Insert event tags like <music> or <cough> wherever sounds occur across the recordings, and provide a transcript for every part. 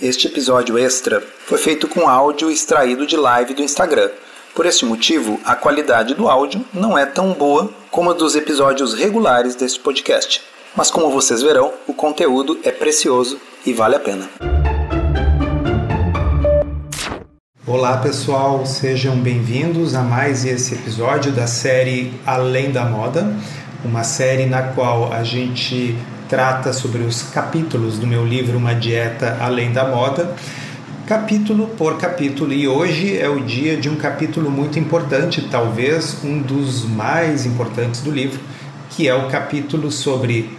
Este episódio extra foi feito com áudio extraído de live do Instagram. Por este motivo, a qualidade do áudio não é tão boa como a dos episódios regulares deste podcast. Mas como vocês verão, o conteúdo é precioso e vale a pena. Olá pessoal, sejam bem-vindos a mais esse episódio da série Além da Moda, uma série na qual a gente trata sobre os capítulos do meu livro Uma Dieta Além da Moda, capítulo por capítulo. E hoje é o dia de um capítulo muito importante, talvez um dos mais importantes do livro, que é o capítulo sobre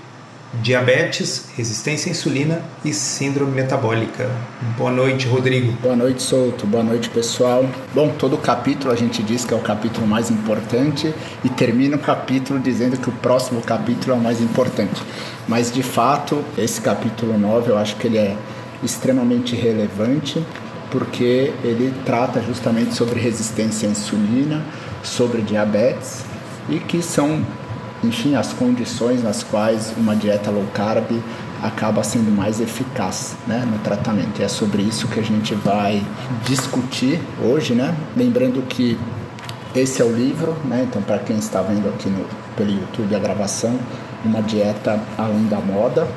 diabetes, resistência à insulina e síndrome metabólica. Boa noite, Rodrigo. Boa noite, Souto. Boa noite, pessoal. Bom, todo capítulo a gente diz que é o capítulo mais importante e termina o capítulo dizendo que o próximo capítulo é o mais importante. Mas de fato, esse capítulo 9 eu acho que ele é extremamente relevante porque ele trata justamente sobre resistência à insulina, sobre diabetes e que são enfim, as condições nas quais uma dieta low carb acaba sendo mais eficaz né, no tratamento. E é sobre isso que a gente vai discutir hoje, né? Lembrando que esse é o livro, né? Então, para quem está vendo aqui no, pelo YouTube a gravação, Uma Dieta Além da Moda,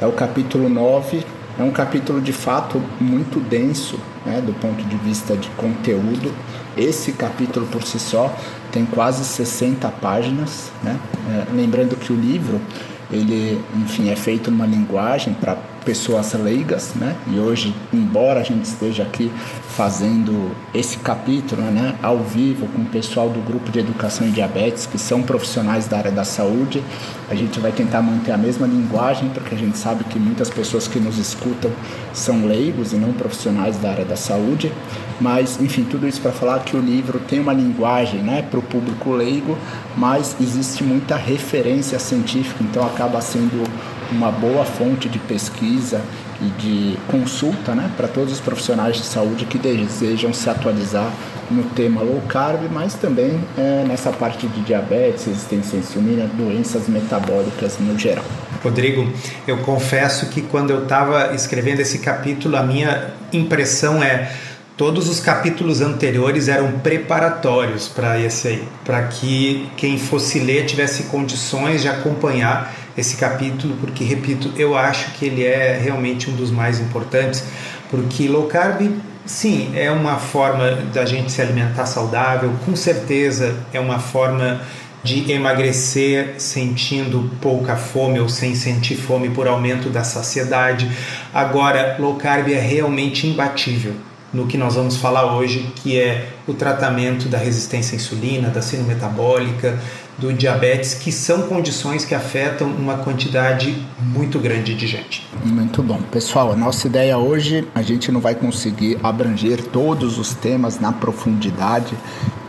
é o capítulo 9. É um capítulo de fato muito denso, né, do ponto de vista de conteúdo. Esse capítulo por si só tem quase 60 páginas, né? É, lembrando que o livro ele, enfim, é feito numa linguagem para pessoas leigas, né? E hoje, embora a gente esteja aqui fazendo esse capítulo, né, ao vivo com o pessoal do grupo de educação em diabetes, que são profissionais da área da saúde, a gente vai tentar manter a mesma linguagem, porque a gente sabe que muitas pessoas que nos escutam são leigos e não profissionais da área da saúde. Mas, enfim, tudo isso para falar que o livro tem uma linguagem, né, para o público leigo, mas existe muita referência científica, então acaba sendo uma boa fonte de pesquisa e de consulta né, para todos os profissionais de saúde que desejam se atualizar no tema low carb, mas também é, nessa parte de diabetes, resistência à insulina, doenças metabólicas no geral. Rodrigo, eu confesso que quando eu estava escrevendo esse capítulo, a minha impressão é todos os capítulos anteriores eram preparatórios para esse aí, para que quem fosse ler tivesse condições de acompanhar esse capítulo, porque, repito, eu acho que ele é realmente um dos mais importantes, porque low carb, sim, é uma forma da gente se alimentar saudável, com certeza é uma forma de emagrecer sentindo pouca fome ou sem sentir fome por aumento da saciedade. Agora, low carb é realmente imbatível no que nós vamos falar hoje, que é o tratamento da resistência à insulina, da síndrome metabólica, do diabetes, que são condições que afetam uma quantidade muito grande de gente. Muito bom. Pessoal, a nossa ideia hoje, a gente não vai conseguir abranger todos os temas na profundidade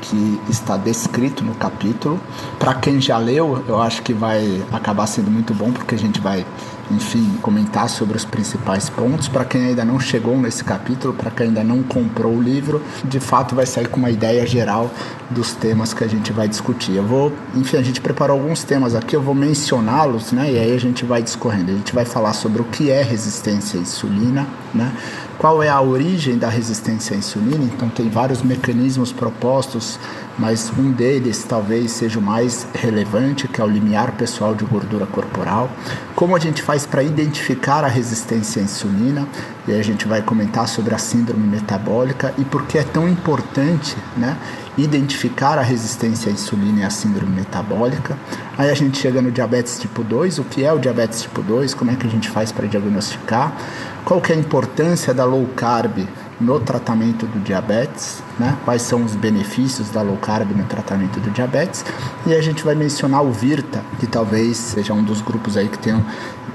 que está descrito no capítulo. Para quem já leu, eu acho que vai acabar sendo muito bom, porque a gente vai enfim, comentar sobre os principais pontos. Para quem ainda não chegou nesse capítulo, para quem ainda não comprou o livro, de fato vai sair com uma ideia geral dos temas que a gente vai discutir. Eu vou, enfim, a gente preparou alguns temas aqui, eu vou mencioná-los, né? E aí a gente vai discorrendo. A gente vai falar sobre o que é resistência à insulina, né? Qual é a origem da resistência à insulina? Então tem vários mecanismos propostos mas um deles talvez seja o mais relevante, que é o limiar pessoal de gordura corporal. Como a gente faz para identificar a resistência à insulina? E aí a gente vai comentar sobre a síndrome metabólica e por que é tão importante, né? Identificar a resistência à insulina e a síndrome metabólica. Aí a gente chega no diabetes tipo 2, o que é o diabetes tipo 2, como é que a gente faz para diagnosticar, qual que é a importância da low carb no tratamento do diabetes, né? quais são os benefícios da low carb no tratamento do diabetes. E a gente vai mencionar o Virta, que talvez seja um dos grupos aí que tenham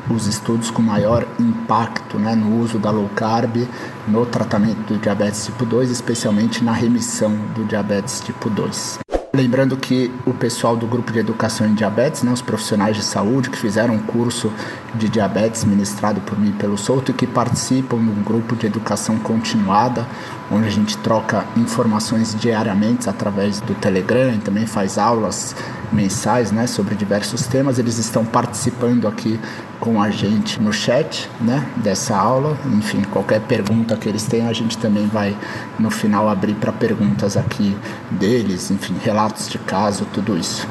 os estudos com maior impacto né, no uso da low carb no tratamento do diabetes tipo 2, especialmente na remissão do diabetes tipo 2. Lembrando que o pessoal do grupo de educação em diabetes, né, os profissionais de saúde que fizeram um curso de diabetes ministrado por mim pelo Souto e que participam de um grupo de educação continuada, onde a gente troca informações diariamente através do Telegram, também faz aulas mensais, né, sobre diversos temas. Eles estão participando aqui com a gente no chat, né, dessa aula. Enfim, qualquer pergunta que eles tenham, a gente também vai no final abrir para perguntas aqui deles, enfim, relatos de caso, tudo isso.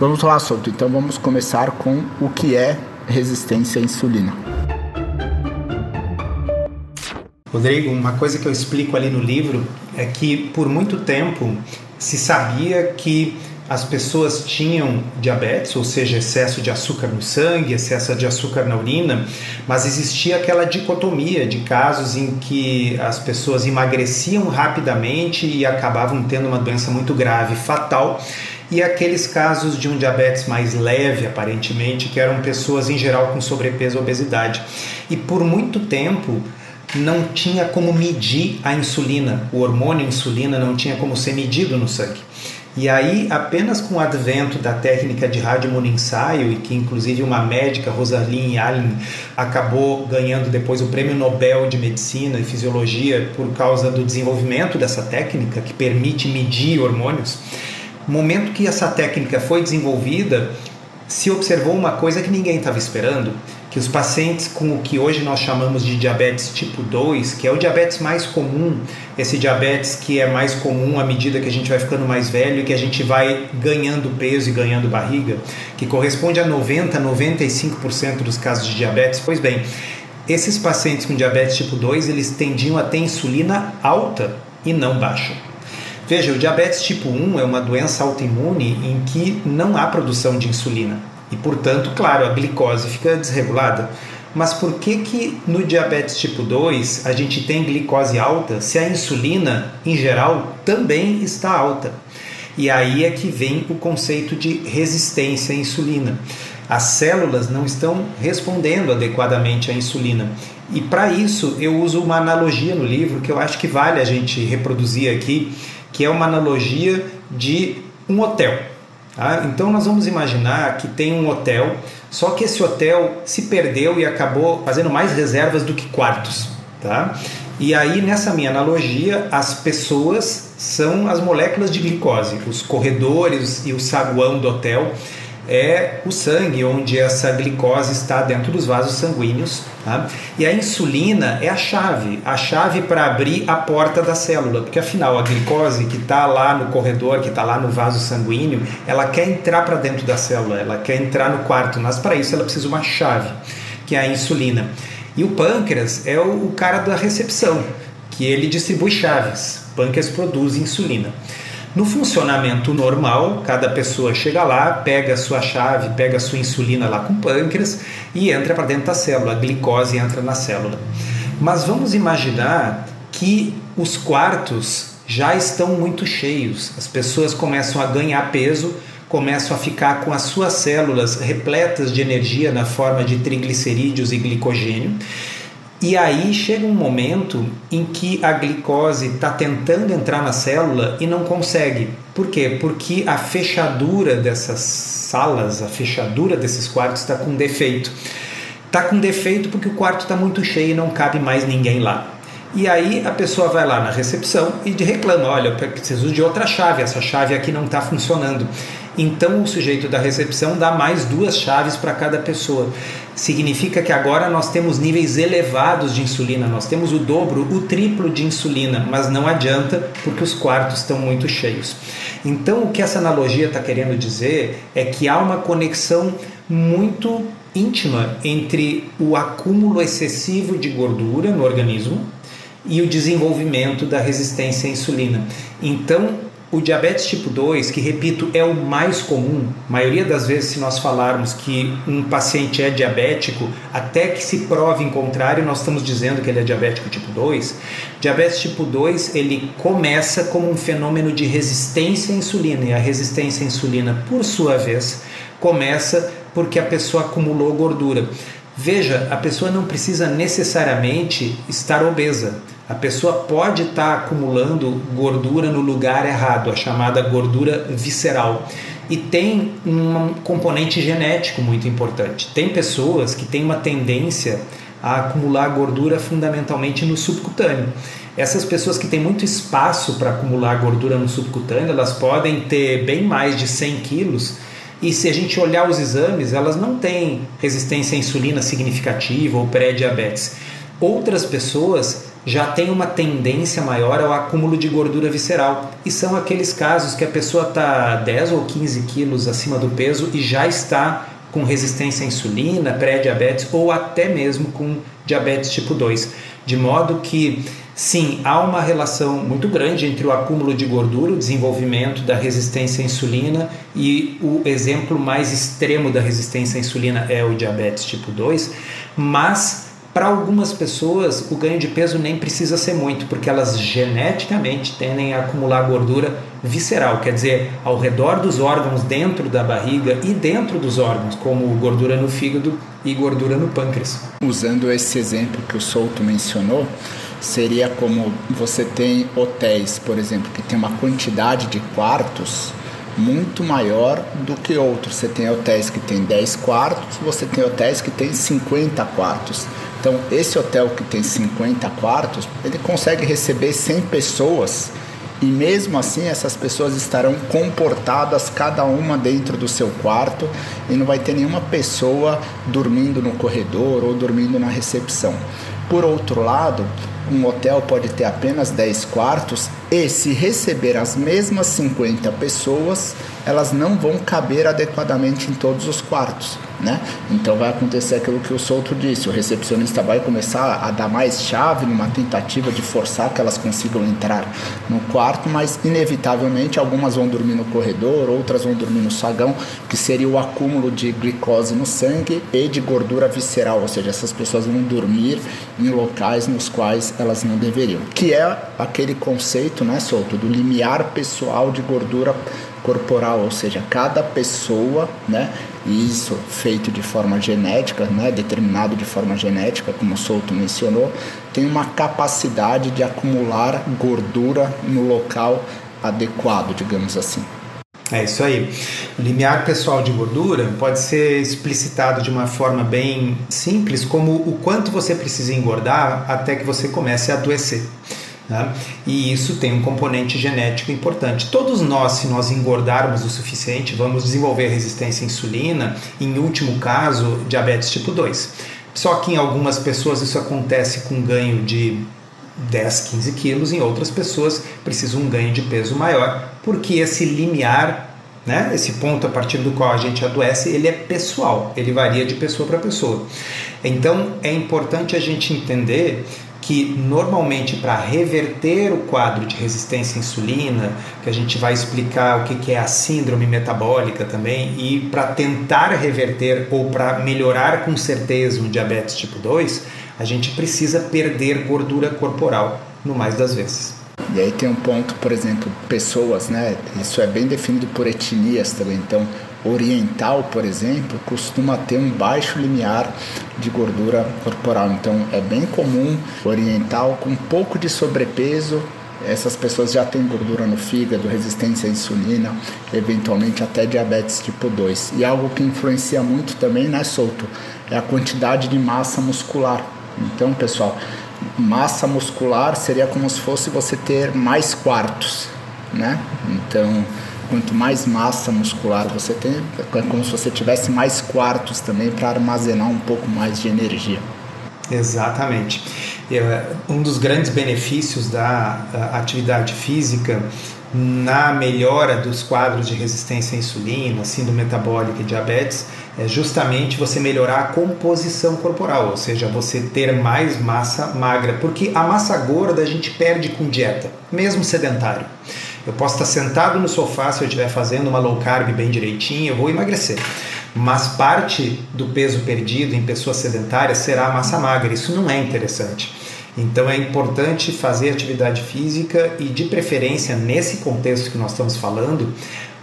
Vamos lá, Souto. Então vamos começar com o que é resistência à insulina. Rodrigo, uma coisa que eu explico ali no livro é que por muito tempo se sabia que as pessoas tinham diabetes, ou seja, excesso de açúcar no sangue, excesso de açúcar na urina, mas existia aquela dicotomia de casos em que as pessoas emagreciam rapidamente e acabavam tendo uma doença muito grave, fatal, e aqueles casos de um diabetes mais leve, aparentemente, que eram pessoas em geral com sobrepeso e obesidade. E por muito tempo não tinha como medir a insulina, o hormônio insulina não tinha como ser medido no sangue. E aí, apenas com o advento da técnica de radiomonoensaio, e que inclusive uma médica, Rosalind Allen, acabou ganhando depois o Prêmio Nobel de Medicina e Fisiologia por causa do desenvolvimento dessa técnica, que permite medir hormônios, no momento que essa técnica foi desenvolvida, se observou uma coisa que ninguém estava esperando, que os pacientes com o que hoje nós chamamos de diabetes tipo 2, que é o diabetes mais comum, esse diabetes que é mais comum à medida que a gente vai ficando mais velho e que a gente vai ganhando peso e ganhando barriga, que corresponde a 90, 95% dos casos de diabetes. Pois bem, esses pacientes com diabetes tipo 2, eles tendiam a ter insulina alta e não baixa. Veja, o diabetes tipo 1 é uma doença autoimune em que não há produção de insulina. E, portanto, claro, a glicose fica desregulada. Mas por que que no diabetes tipo 2 a gente tem glicose alta se a insulina, em geral, também está alta? E aí é que vem o conceito de resistência à insulina. As células não estão respondendo adequadamente à insulina. E para isso eu uso uma analogia no livro que eu acho que vale a gente reproduzir aqui, que é uma analogia de um hotel. Tá? Então nós vamos imaginar que tem um hotel, só que esse hotel se perdeu e acabou fazendo mais reservas do que quartos. Tá? E aí, nessa minha analogia, as pessoas são as moléculas de glicose, os corredores e o saguão do hotel é o sangue, onde essa glicose está dentro dos vasos sanguíneos. Tá? E a insulina é a chave, a chave para abrir a porta da célula, porque afinal a glicose que está lá no corredor, que está lá no vaso sanguíneo, ela quer entrar para dentro da célula, ela quer entrar no quarto, mas para isso ela precisa de uma chave, que é a insulina. E o pâncreas é o, cara da recepção, que ele distribui chaves. O pâncreas produz insulina. No funcionamento normal, cada pessoa chega lá, pega a sua chave, pega a sua insulina lá com pâncreas e entra para dentro da célula, a glicose entra na célula. Mas vamos imaginar que os quartos já estão muito cheios, as pessoas começam a ganhar peso, começam a ficar com as suas células repletas de energia na forma de triglicerídeos e glicogênio e aí chega um momento em que a glicose está tentando entrar na célula e não consegue. Por quê? Porque a fechadura dessas salas, a fechadura desses quartos está com defeito. Está com defeito porque o quarto está muito cheio e não cabe mais ninguém lá. E aí a pessoa vai lá na recepção e reclama: olha, eu preciso de outra chave, essa chave aqui não está funcionando. Então o sujeito da recepção dá mais duas chaves para cada pessoa. Significa que agora nós temos níveis elevados de insulina, nós temos o dobro, o triplo de insulina, mas não adianta porque os quartos estão muito cheios. Então o que essa analogia está querendo dizer é que há uma conexão muito íntima entre o acúmulo excessivo de gordura no organismo e o desenvolvimento da resistência à insulina. Então, o diabetes tipo 2, que repito, é o mais comum, a maioria das vezes, se nós falarmos que um paciente é diabético, até que se prove em contrário, nós estamos dizendo que ele é diabético tipo 2. Diabetes tipo 2 ele começa como um fenômeno de resistência à insulina, e a resistência à insulina, por sua vez, começa porque a pessoa acumulou gordura. Veja, a pessoa não precisa necessariamente estar obesa a pessoa pode estar tá acumulando gordura no lugar errado, a chamada gordura visceral. E tem um componente genético muito importante. Tem pessoas que têm uma tendência a acumular gordura fundamentalmente no subcutâneo. Essas pessoas que têm muito espaço para acumular gordura no subcutâneo, elas podem ter bem mais de 100 quilos E se a gente olhar os exames, elas não têm resistência à insulina significativa ou pré-diabetes. Outras pessoas já têm uma tendência maior ao acúmulo de gordura visceral. E são aqueles casos que a pessoa está 10 ou 15 quilos acima do peso e já está com resistência à insulina, pré-diabetes ou até mesmo com diabetes tipo 2. De modo que Sim, há uma relação muito grande entre o acúmulo de gordura, o desenvolvimento da resistência à insulina e o exemplo mais extremo da resistência à insulina é o diabetes tipo 2, mas para algumas pessoas o ganho de peso nem precisa ser muito, porque elas geneticamente tendem a acumular gordura visceral, quer dizer, ao redor dos órgãos, dentro da barriga e dentro dos órgãos, como gordura no fígado e gordura no pâncreas. Usando esse exemplo que o Souto mencionou, seria como você tem hotéis, por exemplo, que tem uma quantidade de quartos muito maior do que outros. Você tem hotéis que tem 10 quartos, você tem hotéis que tem 50 quartos. Então, esse hotel que tem 50 quartos, ele consegue receber 100 pessoas e mesmo assim essas pessoas estarão comportadas cada uma dentro do seu quarto e não vai ter nenhuma pessoa dormindo no corredor ou dormindo na recepção. Por outro lado, um hotel pode ter apenas 10 quartos e se receber as mesmas 50 pessoas, elas não vão caber adequadamente em todos os quartos, né? Então vai acontecer aquilo que o Souto disse, o recepcionista vai começar a dar mais chave numa tentativa de forçar que elas consigam entrar no quarto, mas inevitavelmente algumas vão dormir no corredor, outras vão dormir no sagão, que seria o acúmulo de glicose no sangue e de gordura visceral, ou seja, essas pessoas vão dormir em locais nos quais elas não deveriam, que é aquele conceito, né, Souto, do limiar pessoal de gordura corporal, ou seja, cada pessoa, né, isso feito de forma genética, né, determinado de forma genética, como o Souto mencionou, tem uma capacidade de acumular gordura no local adequado, digamos assim. É isso aí. O limiar pessoal de gordura pode ser explicitado de uma forma bem simples, como o quanto você precisa engordar até que você comece a adoecer. Né? E isso tem um componente genético importante. Todos nós, se nós engordarmos o suficiente, vamos desenvolver resistência à insulina, em último caso, diabetes tipo 2. Só que em algumas pessoas isso acontece com ganho de 10, 15 quilos, em outras pessoas precisa um ganho de peso maior, porque esse limiar, né, esse ponto a partir do qual a gente adoece, ele é pessoal, ele varia de pessoa para pessoa. Então é importante a gente entender que normalmente para reverter o quadro de resistência à insulina, que a gente vai explicar o que é a síndrome metabólica também, e para tentar reverter ou para melhorar com certeza um diabetes tipo 2, a gente precisa perder gordura corporal no mais das vezes. E aí tem um ponto, por exemplo, pessoas, né? Isso é bem definido por etnias também. Então, oriental, por exemplo, costuma ter um baixo limiar de gordura corporal. Então é bem comum oriental com um pouco de sobrepeso. Essas pessoas já têm gordura no fígado, resistência à insulina, eventualmente até diabetes tipo 2. E algo que influencia muito também, né, Solto, é a quantidade de massa muscular. Então, pessoal, massa muscular seria como se fosse você ter mais quartos, né? Então, quanto mais massa muscular você tem, é como se você tivesse mais quartos também para armazenar um pouco mais de energia. Exatamente. Um dos grandes benefícios da atividade física na melhora dos quadros de resistência à insulina, síndrome metabólica e diabetes, é justamente você melhorar a composição corporal, ou seja, você ter mais massa magra, porque a massa gorda a gente perde com dieta, mesmo sedentário. Eu posso estar sentado no sofá se eu estiver fazendo uma low carb bem direitinho, eu vou emagrecer. Mas parte do peso perdido em pessoas sedentárias será a massa magra. Isso não é interessante. Então é importante fazer atividade física e, de preferência, nesse contexto que nós estamos falando,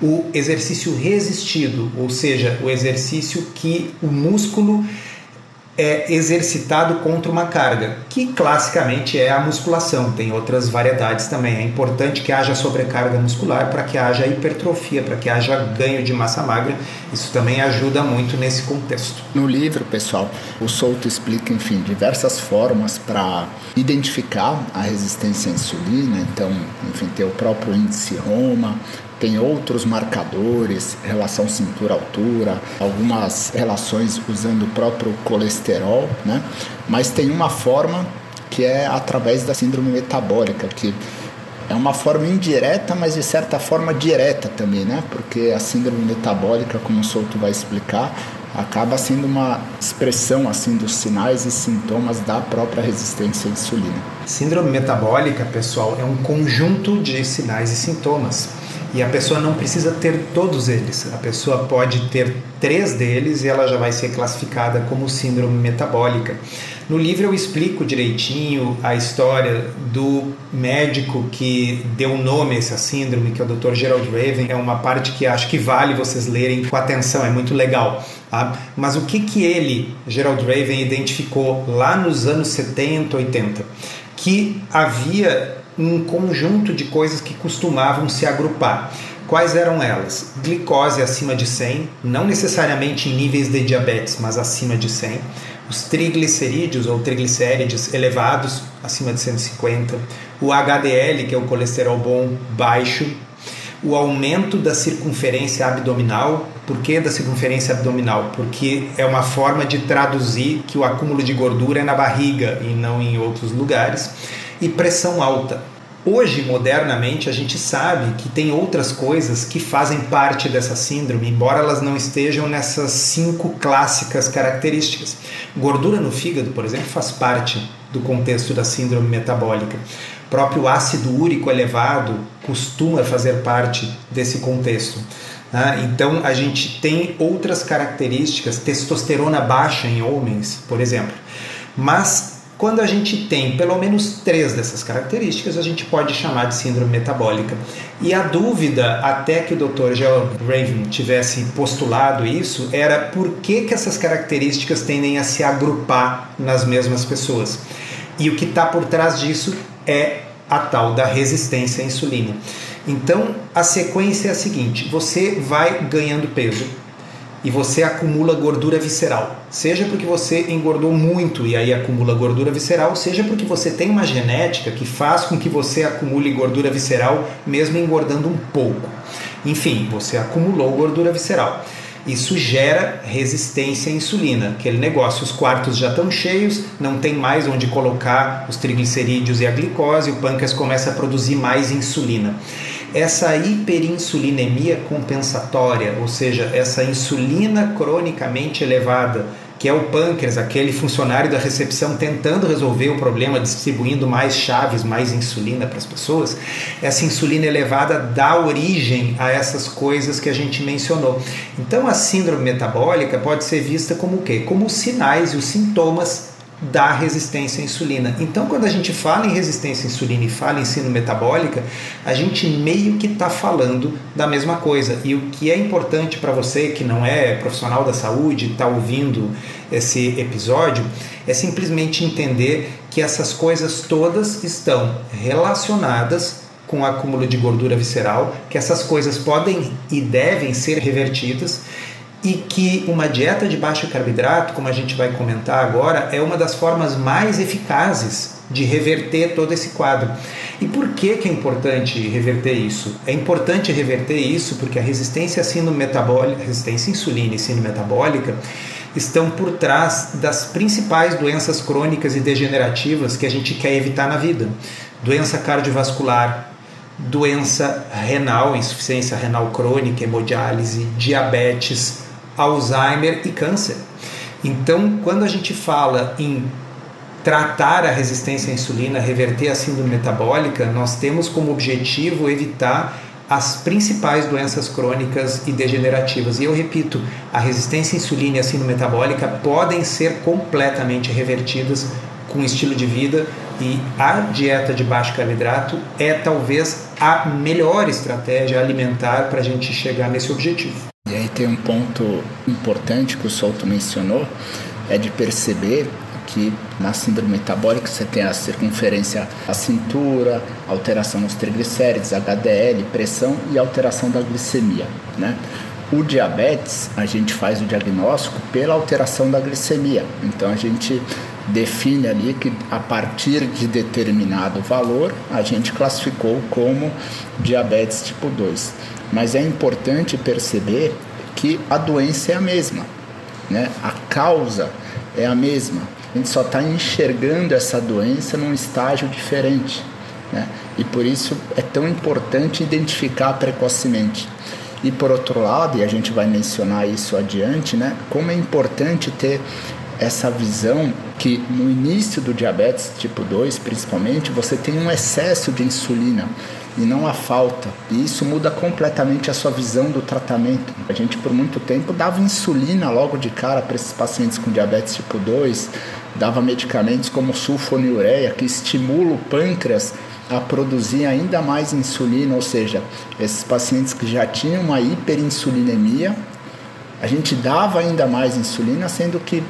o exercício resistido, ou seja, o exercício que o músculo é exercitado contra uma carga, que classicamente é a musculação. Tem outras variedades também. É importante que haja sobrecarga muscular para que haja hipertrofia, para que haja ganho de massa magra. Isso também ajuda muito nesse contexto. No livro, pessoal, o Souto explica, enfim, diversas formas para identificar a resistência à insulina. Então, enfim, tem o próprio índice Roma, tem outros marcadores, relação cintura-altura, algumas relações usando o próprio colesterol, né? Mas tem uma forma que é através da síndrome metabólica, que é uma forma indireta, mas de certa forma direta também, né? Porque a síndrome metabólica, como o Souto vai explicar, acaba sendo uma expressão assim dos sinais e sintomas da própria resistência à insulina. Síndrome metabólica, pessoal, é um conjunto de sinais e sintomas. E a pessoa não precisa ter todos eles. A pessoa pode ter três deles e ela já vai ser classificada como síndrome metabólica. No livro eu explico direitinho a história do médico que deu nome a essa síndrome, que é o Dr. Gerald Raven. É uma parte que acho que vale vocês lerem com atenção, é muito legal. Tá? Mas o que, que ele, Gerald Raven, identificou lá nos anos 70, 80? Que havia um conjunto de coisas que costumavam se agrupar. Quais eram elas? Glicose acima de 100, não necessariamente em níveis de diabetes, mas acima de 100 os triglicerídeos ou triglicérides elevados, acima de 150, o HDL, que é o colesterol bom, baixo, o aumento da circunferência abdominal. Por que da circunferência abdominal? Porque é uma forma de traduzir que o acúmulo de gordura é na barriga e não em outros lugares. E pressão alta. Hoje, modernamente, a gente sabe que tem outras coisas que fazem parte dessa síndrome, embora elas não estejam nessas cinco clássicas características. Gordura no fígado, por exemplo, faz parte do contexto da síndrome metabólica. O próprio ácido úrico elevado costuma fazer parte desse contexto. Né? Então, a gente tem outras características, testosterona baixa em homens, por exemplo. Mas quando a gente tem pelo menos três dessas características, a gente pode chamar de síndrome metabólica. E a dúvida, até que o Dr. Gerald Raven tivesse postulado isso, era por que, que essas características tendem a se agrupar nas mesmas pessoas. E o que está por trás disso é a tal da resistência à insulina. Então, a sequência é a seguinte: você vai ganhando peso, e você acumula gordura visceral. Seja porque você engordou muito e aí acumula gordura visceral, seja porque você tem uma genética que faz com que você acumule gordura visceral mesmo engordando um pouco. Enfim, você acumulou gordura visceral. Isso gera resistência à insulina, aquele negócio, os quartos já estão cheios, não tem mais onde colocar os triglicerídeos e a glicose, o pâncreas começa a produzir mais insulina essa hiperinsulinemia compensatória, ou seja, essa insulina cronicamente elevada, que é o pâncreas, aquele funcionário da recepção tentando resolver o problema, distribuindo mais chaves, mais insulina para as pessoas, essa insulina elevada dá origem a essas coisas que a gente mencionou. Então a síndrome metabólica pode ser vista como o quê? Como os sinais e os sintomas da resistência à insulina. Então, quando a gente fala em resistência à insulina e fala em síndrome metabólica, a gente meio que está falando da mesma coisa. E o que é importante para você que não é profissional da saúde, está ouvindo esse episódio, é simplesmente entender que essas coisas todas estão relacionadas com o acúmulo de gordura visceral, que essas coisas podem e devem ser revertidas e que uma dieta de baixo carboidrato, como a gente vai comentar agora, é uma das formas mais eficazes de reverter todo esse quadro. E por que, que é importante reverter isso? É importante reverter isso porque a resistência à metabólica, resistência insulina e metabólica estão por trás das principais doenças crônicas e degenerativas que a gente quer evitar na vida. Doença cardiovascular, doença renal, insuficiência renal crônica, hemodiálise, diabetes, Alzheimer e câncer. Então, quando a gente fala em tratar a resistência à insulina, reverter a síndrome metabólica, nós temos como objetivo evitar as principais doenças crônicas e degenerativas. E eu repito, a resistência à insulina e a síndrome metabólica podem ser completamente revertidas com estilo de vida e a dieta de baixo carboidrato é talvez a melhor estratégia alimentar para a gente chegar nesse objetivo. E aí tem um ponto importante que o Souto mencionou, é de perceber que na síndrome metabólica você tem a circunferência à cintura, alteração nos triglicérides, HDL, pressão e alteração da glicemia, né? O diabetes, a gente faz o diagnóstico pela alteração da glicemia. Então a gente define ali que a partir de determinado valor a gente classificou como diabetes tipo 2. Mas é importante perceber que a doença é a mesma, né? a causa é a mesma. A gente só está enxergando essa doença num estágio diferente. Né? E por isso é tão importante identificar precocemente. E por outro lado, e a gente vai mencionar isso adiante, né, como é importante ter essa visão que no início do diabetes tipo 2, principalmente, você tem um excesso de insulina e não a falta. E isso muda completamente a sua visão do tratamento. A gente por muito tempo dava insulina logo de cara para esses pacientes com diabetes tipo 2, dava medicamentos como sulfonilureia que estimula o pâncreas a produzir ainda mais insulina, ou seja, esses pacientes que já tinham uma hiperinsulinemia, a gente dava ainda mais insulina, sendo que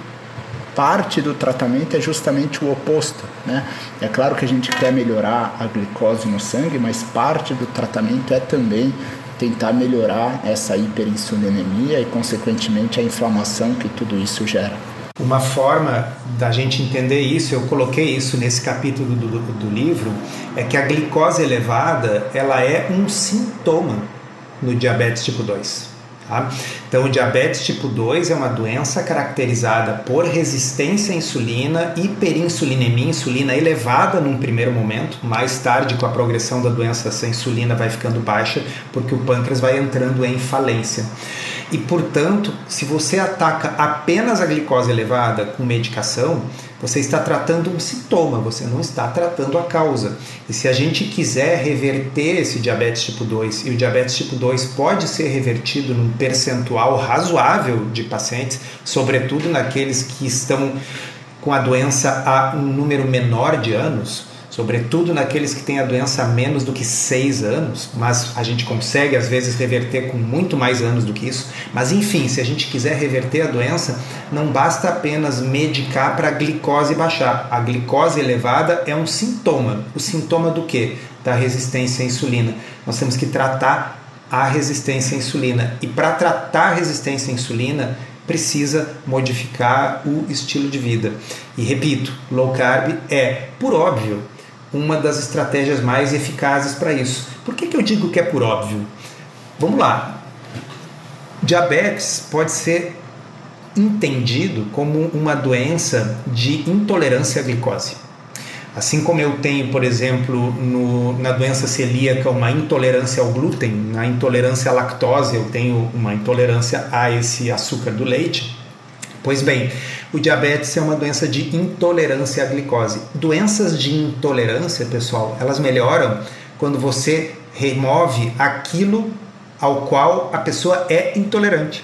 parte do tratamento é justamente o oposto. Né? É claro que a gente quer melhorar a glicose no sangue, mas parte do tratamento é também tentar melhorar essa hiperinsulinemia e, consequentemente, a inflamação que tudo isso gera. Uma forma da gente entender isso, eu coloquei isso nesse capítulo do, do livro, é que a glicose elevada ela é um sintoma no diabetes tipo 2. Tá? Então, o diabetes tipo 2 é uma doença caracterizada por resistência à insulina, hiperinsulinemia, insulina elevada num primeiro momento. Mais tarde, com a progressão da doença, essa insulina vai ficando baixa porque o pâncreas vai entrando em falência. E, portanto, se você ataca apenas a glicose elevada com medicação, você está tratando um sintoma, você não está tratando a causa. E se a gente quiser reverter esse diabetes tipo 2, e o diabetes tipo 2 pode ser revertido num percentual razoável de pacientes, sobretudo naqueles que estão com a doença há um número menor de anos, sobretudo naqueles que têm a doença há menos do que seis anos, mas a gente consegue às vezes reverter com muito mais anos do que isso. Mas enfim, se a gente quiser reverter a doença, não basta apenas medicar para a glicose baixar. A glicose elevada é um sintoma. O sintoma do que? Da resistência à insulina. Nós temos que tratar a resistência à insulina. E para tratar a resistência à insulina, precisa modificar o estilo de vida. E repito, low carb é, por óbvio, uma das estratégias mais eficazes para isso. Por que, que eu digo que é por óbvio? Vamos lá. Diabetes pode ser entendido como uma doença de intolerância à glicose. Assim como eu tenho, por exemplo, no, na doença celíaca uma intolerância ao glúten, na intolerância à lactose eu tenho uma intolerância a esse açúcar do leite. Pois bem, o diabetes é uma doença de intolerância à glicose. Doenças de intolerância, pessoal, elas melhoram quando você remove aquilo ao qual a pessoa é intolerante.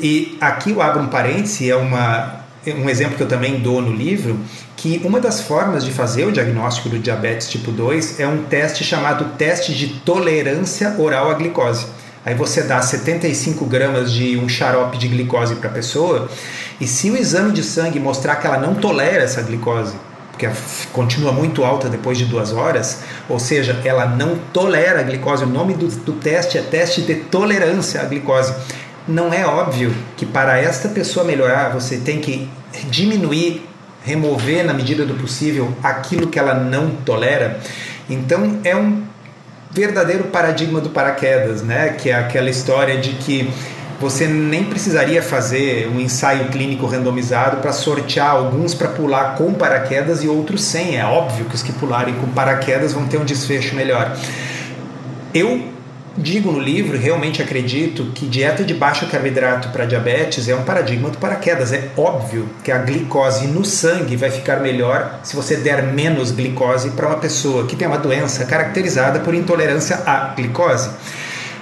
E aqui eu abro um parêntese, é uma, um exemplo que eu também dou no livro, que uma das formas de fazer o diagnóstico do diabetes tipo 2 é um teste chamado teste de tolerância oral à glicose. Aí você dá 75 gramas de um xarope de glicose para a pessoa, e se o exame de sangue mostrar que ela não tolera essa glicose, porque continua muito alta depois de duas horas, ou seja, ela não tolera a glicose, o nome do, do teste é teste de tolerância à glicose. Não é óbvio que para esta pessoa melhorar você tem que diminuir, remover na medida do possível aquilo que ela não tolera. Então é um verdadeiro paradigma do paraquedas, né? Que é aquela história de que você nem precisaria fazer um ensaio clínico randomizado para sortear alguns para pular com paraquedas e outros sem. É óbvio que os que pularem com paraquedas vão ter um desfecho melhor. Eu digo no livro, realmente acredito que dieta de baixo carboidrato para diabetes é um paradigma do paraquedas. É óbvio que a glicose no sangue vai ficar melhor se você der menos glicose para uma pessoa que tem uma doença caracterizada por intolerância à glicose.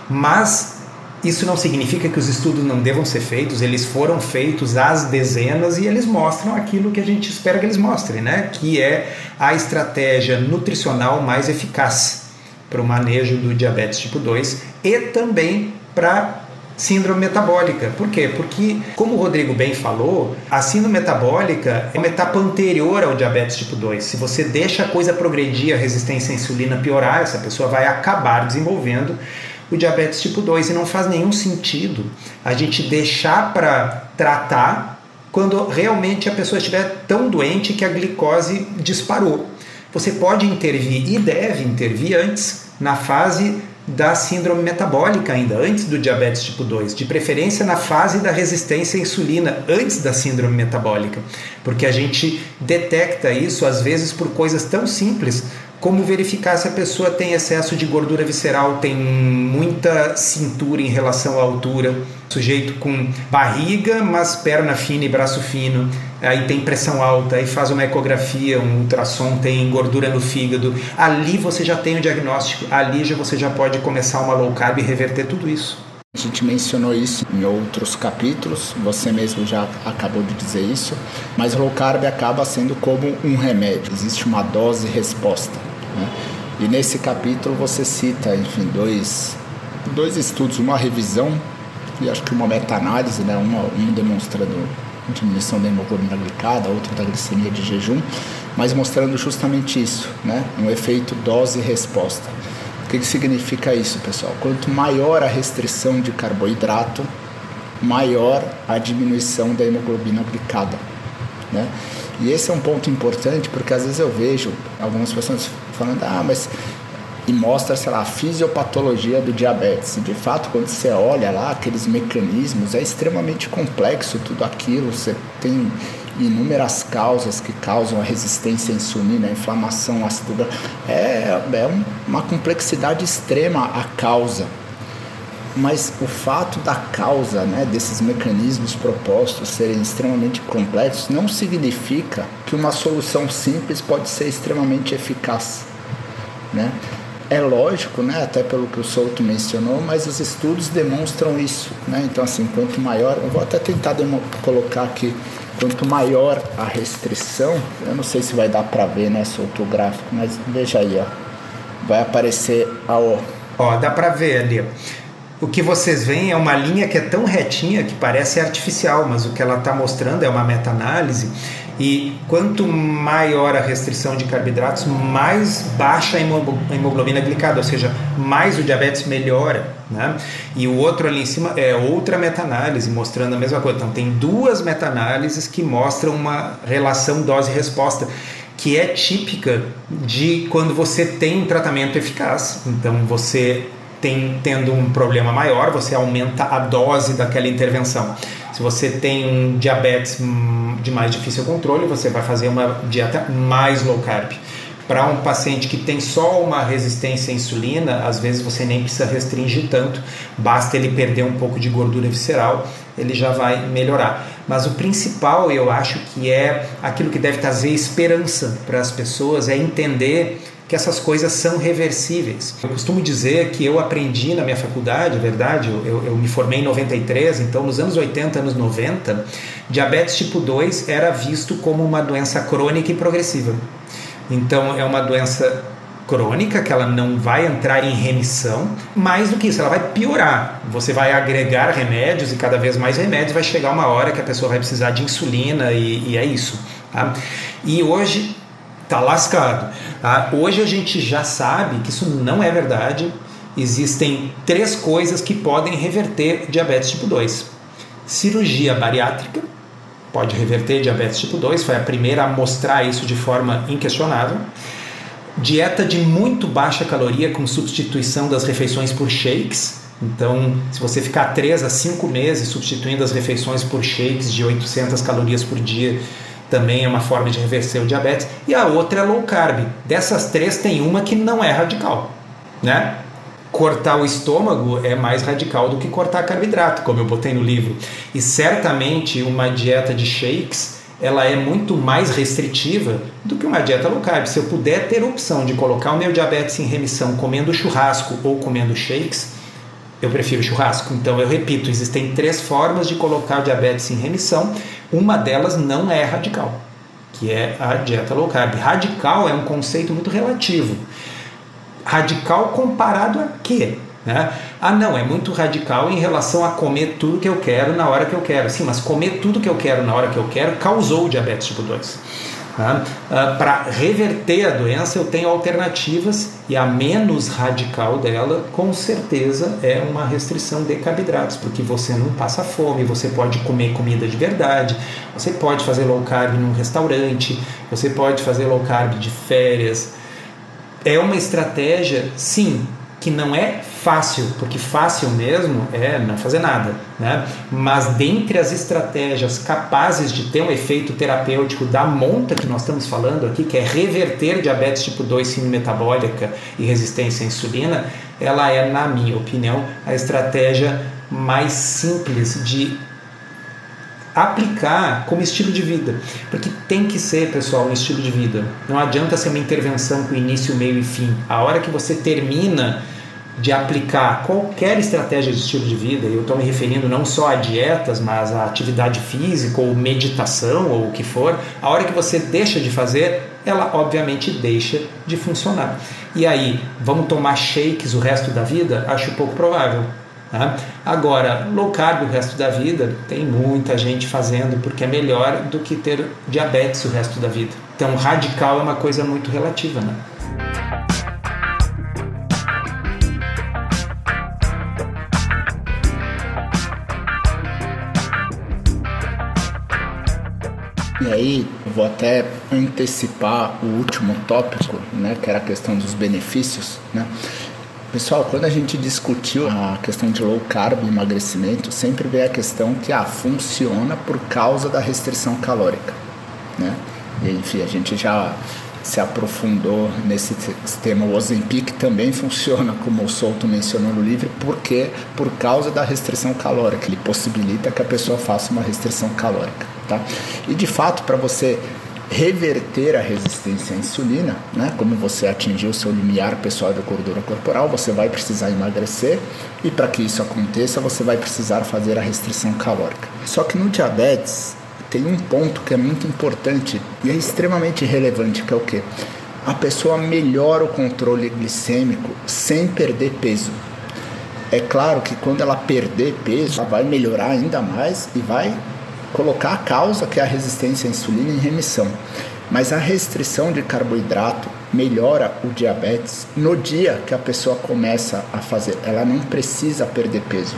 Mas isso não significa que os estudos não devam ser feitos, eles foram feitos às dezenas e eles mostram aquilo que a gente espera que eles mostrem, né? Que é a estratégia nutricional mais eficaz para o manejo do diabetes tipo 2 e também para síndrome metabólica. Por quê? Porque, como o Rodrigo bem falou, a síndrome metabólica é uma etapa anterior ao diabetes tipo 2. Se você deixa a coisa progredir, a resistência à insulina piorar, essa pessoa vai acabar desenvolvendo o diabetes tipo 2 e não faz nenhum sentido a gente deixar para tratar quando realmente a pessoa estiver tão doente que a glicose disparou. Você pode intervir e deve intervir antes, na fase da síndrome metabólica ainda, antes do diabetes tipo 2, de preferência na fase da resistência à insulina, antes da síndrome metabólica, porque a gente detecta isso às vezes por coisas tão simples como verificar se a pessoa tem excesso de gordura visceral, tem muita cintura em relação à altura, sujeito com barriga, mas perna fina e braço fino, aí tem pressão alta, aí faz uma ecografia, um ultrassom, tem gordura no fígado. Ali você já tem o diagnóstico, ali já você já pode começar uma low carb e reverter tudo isso. A gente mencionou isso em outros capítulos, você mesmo já acabou de dizer isso, mas low carb acaba sendo como um remédio, existe uma dose resposta. Né? E nesse capítulo você cita, enfim, dois, dois estudos, uma revisão e acho que uma meta-análise, né? um demonstrando diminuição da hemoglobina glicada, outro da glicemia de jejum, mas mostrando justamente isso, né? um efeito dose-resposta. O que, que significa isso, pessoal? Quanto maior a restrição de carboidrato, maior a diminuição da hemoglobina glicada. Né? E esse é um ponto importante porque às vezes eu vejo algumas pessoas falando, ah, mas. E mostra, sei lá, a fisiopatologia do diabetes. De fato, quando você olha lá aqueles mecanismos, é extremamente complexo tudo aquilo. Você tem inúmeras causas que causam a resistência à insulina, a inflamação, ácido é, é uma complexidade extrema a causa mas o fato da causa né, desses mecanismos propostos serem extremamente complexos não significa que uma solução simples pode ser extremamente eficaz. Né? É lógico, né, até pelo que o Souto mencionou, mas os estudos demonstram isso. Né? Então, assim, quanto maior, eu vou até tentar colocar aqui, quanto maior a restrição, eu não sei se vai dar para ver, né, Souto o gráfico, mas veja aí, ó, vai aparecer a Ó, ó dá para ver ali o que vocês veem é uma linha que é tão retinha que parece artificial, mas o que ela está mostrando é uma meta-análise. E quanto maior a restrição de carboidratos, mais baixa a hemoglobina glicada, ou seja, mais o diabetes melhora. Né? E o outro ali em cima é outra meta-análise mostrando a mesma coisa. Então, tem duas meta-análises que mostram uma relação dose-resposta que é típica de quando você tem um tratamento eficaz. Então, você tem, tendo um problema maior, você aumenta a dose daquela intervenção. Se você tem um diabetes hum, de mais difícil controle, você vai fazer uma dieta mais low carb. Para um paciente que tem só uma resistência à insulina, às vezes você nem precisa restringir tanto, basta ele perder um pouco de gordura visceral, ele já vai melhorar. Mas o principal, eu acho que é aquilo que deve trazer esperança para as pessoas, é entender que essas coisas são reversíveis. Eu costumo dizer que eu aprendi na minha faculdade, é verdade, eu, eu me formei em 93, então nos anos 80, anos 90, diabetes tipo 2 era visto como uma doença crônica e progressiva. Então é uma doença crônica, que ela não vai entrar em remissão, mais do que isso, ela vai piorar. Você vai agregar remédios e cada vez mais remédios, vai chegar uma hora que a pessoa vai precisar de insulina e, e é isso. Tá? E hoje tá lascado. Tá? Hoje a gente já sabe que isso não é verdade. Existem três coisas que podem reverter diabetes tipo 2. Cirurgia bariátrica pode reverter diabetes tipo 2, foi a primeira a mostrar isso de forma inquestionável. Dieta de muito baixa caloria com substituição das refeições por shakes. Então, se você ficar 3 a 5 meses substituindo as refeições por shakes de 800 calorias por dia, também é uma forma de reverter o diabetes, e a outra é low carb. Dessas três tem uma que não é radical, né? Cortar o estômago é mais radical do que cortar carboidrato, como eu botei no livro. E certamente uma dieta de shakes ela é muito mais restritiva do que uma dieta low carb. Se eu puder ter a opção de colocar o meu diabetes em remissão comendo churrasco ou comendo shakes, eu prefiro churrasco. Então eu repito, existem três formas de colocar o diabetes em remissão uma delas não é radical, que é a dieta low carb. Radical é um conceito muito relativo. Radical comparado a quê? Né? Ah, não, é muito radical em relação a comer tudo que eu quero na hora que eu quero. Sim, mas comer tudo que eu quero na hora que eu quero causou diabetes tipo 2. Uh, Para reverter a doença, eu tenho alternativas e a menos radical dela, com certeza, é uma restrição de carboidratos, porque você não passa fome, você pode comer comida de verdade, você pode fazer low carb num restaurante, você pode fazer low carb de férias. É uma estratégia, sim, que não é fácil, porque fácil mesmo é não fazer nada, né? Mas dentre as estratégias capazes de ter um efeito terapêutico da monta que nós estamos falando aqui, que é reverter diabetes tipo 2, síndrome metabólica e resistência à insulina, ela é, na minha opinião, a estratégia mais simples de aplicar como estilo de vida. Porque tem que ser, pessoal, um estilo de vida. Não adianta ser uma intervenção com início, meio e fim. A hora que você termina de aplicar qualquer estratégia de estilo de vida, eu estou me referindo não só a dietas, mas a atividade física ou meditação ou o que for, a hora que você deixa de fazer, ela obviamente deixa de funcionar. E aí, vamos tomar shakes o resto da vida? Acho pouco provável. Tá? Agora, low carb o resto da vida, tem muita gente fazendo porque é melhor do que ter diabetes o resto da vida. Então, radical é uma coisa muito relativa, né? E aí, vou até antecipar o último tópico, né, que era a questão dos benefícios, né? Pessoal, quando a gente discutiu a questão de low carb emagrecimento, sempre veio a questão que ah, funciona por causa da restrição calórica, né? E, enfim, a gente já se aprofundou nesse sistema. O Ozempic também funciona, como o Souto mencionou no livro, porque por causa da restrição calórica, ele possibilita que a pessoa faça uma restrição calórica. Tá? E de fato, para você reverter a resistência à insulina, né? como você atingiu o seu limiar pessoal de gordura corporal, você vai precisar emagrecer e para que isso aconteça, você vai precisar fazer a restrição calórica. Só que no diabetes tem um ponto que é muito importante e é extremamente relevante, que é o que? A pessoa melhora o controle glicêmico sem perder peso. É claro que quando ela perder peso, ela vai melhorar ainda mais e vai colocar a causa, que é a resistência à insulina, em remissão. Mas a restrição de carboidrato melhora o diabetes no dia que a pessoa começa a fazer. Ela não precisa perder peso.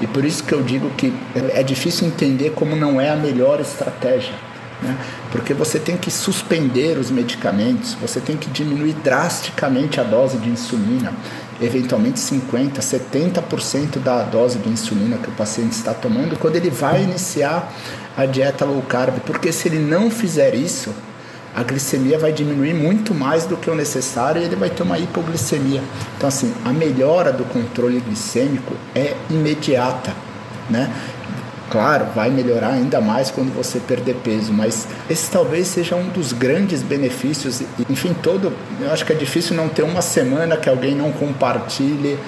E por isso que eu digo que é difícil entender como não é a melhor estratégia. Né? Porque você tem que suspender os medicamentos, você tem que diminuir drasticamente a dose de insulina, eventualmente 50%, 70% da dose de insulina que o paciente está tomando quando ele vai iniciar a dieta low carb. Porque se ele não fizer isso, a glicemia vai diminuir muito mais do que o necessário e ele vai ter uma hipoglicemia. Então, assim, a melhora do controle glicêmico é imediata, né? Claro, vai melhorar ainda mais quando você perder peso, mas esse talvez seja um dos grandes benefícios. Enfim, todo, eu acho que é difícil não ter uma semana que alguém não compartilhe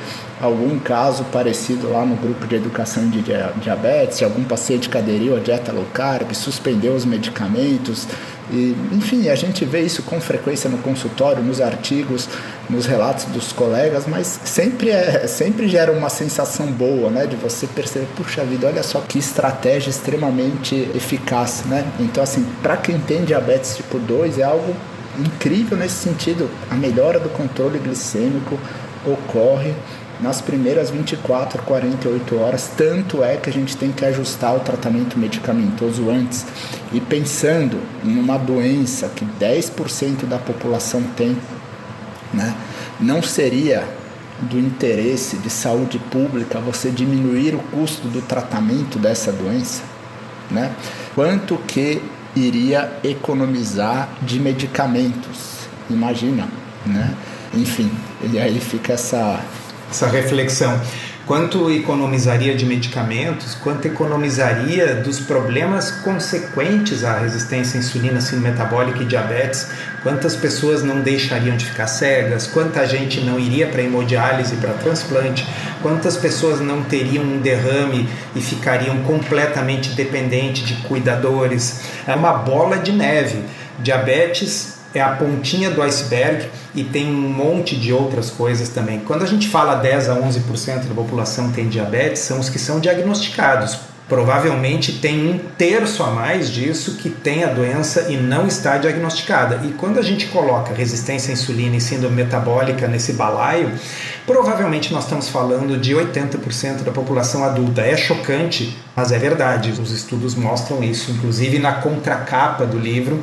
algum caso parecido lá no grupo de educação de diabetes, algum paciente que aderiu à dieta low carb, suspendeu os medicamentos, e, enfim, a gente vê isso com frequência no consultório, nos artigos, nos relatos dos colegas, mas sempre, é, sempre gera uma sensação boa, né? De você perceber, puxa vida, olha só que estratégia extremamente eficaz, né? Então, assim, para quem tem diabetes tipo 2, é algo incrível nesse sentido. A melhora do controle glicêmico ocorre nas primeiras 24, 48 horas. Tanto é que a gente tem que ajustar o tratamento medicamentoso antes. E pensando em uma doença que 10% da população tem, né, não seria do interesse de saúde pública você diminuir o custo do tratamento dessa doença? Né? Quanto que iria economizar de medicamentos? Imagina, né? Enfim, e aí fica essa essa reflexão. Quanto economizaria de medicamentos, quanto economizaria dos problemas consequentes à resistência à insulina, síndrome metabólica e diabetes, quantas pessoas não deixariam de ficar cegas, quanta gente não iria para hemodiálise, para transplante, quantas pessoas não teriam um derrame e ficariam completamente dependentes de cuidadores. É uma bola de neve. Diabetes é a pontinha do iceberg e tem um monte de outras coisas também. Quando a gente fala 10 a 11% da população tem diabetes, são os que são diagnosticados. Provavelmente tem um terço a mais disso que tem a doença e não está diagnosticada. E quando a gente coloca resistência à insulina e síndrome metabólica nesse balaio, provavelmente nós estamos falando de 80% da população adulta. É chocante, mas é verdade. Os estudos mostram isso, inclusive na contracapa do livro.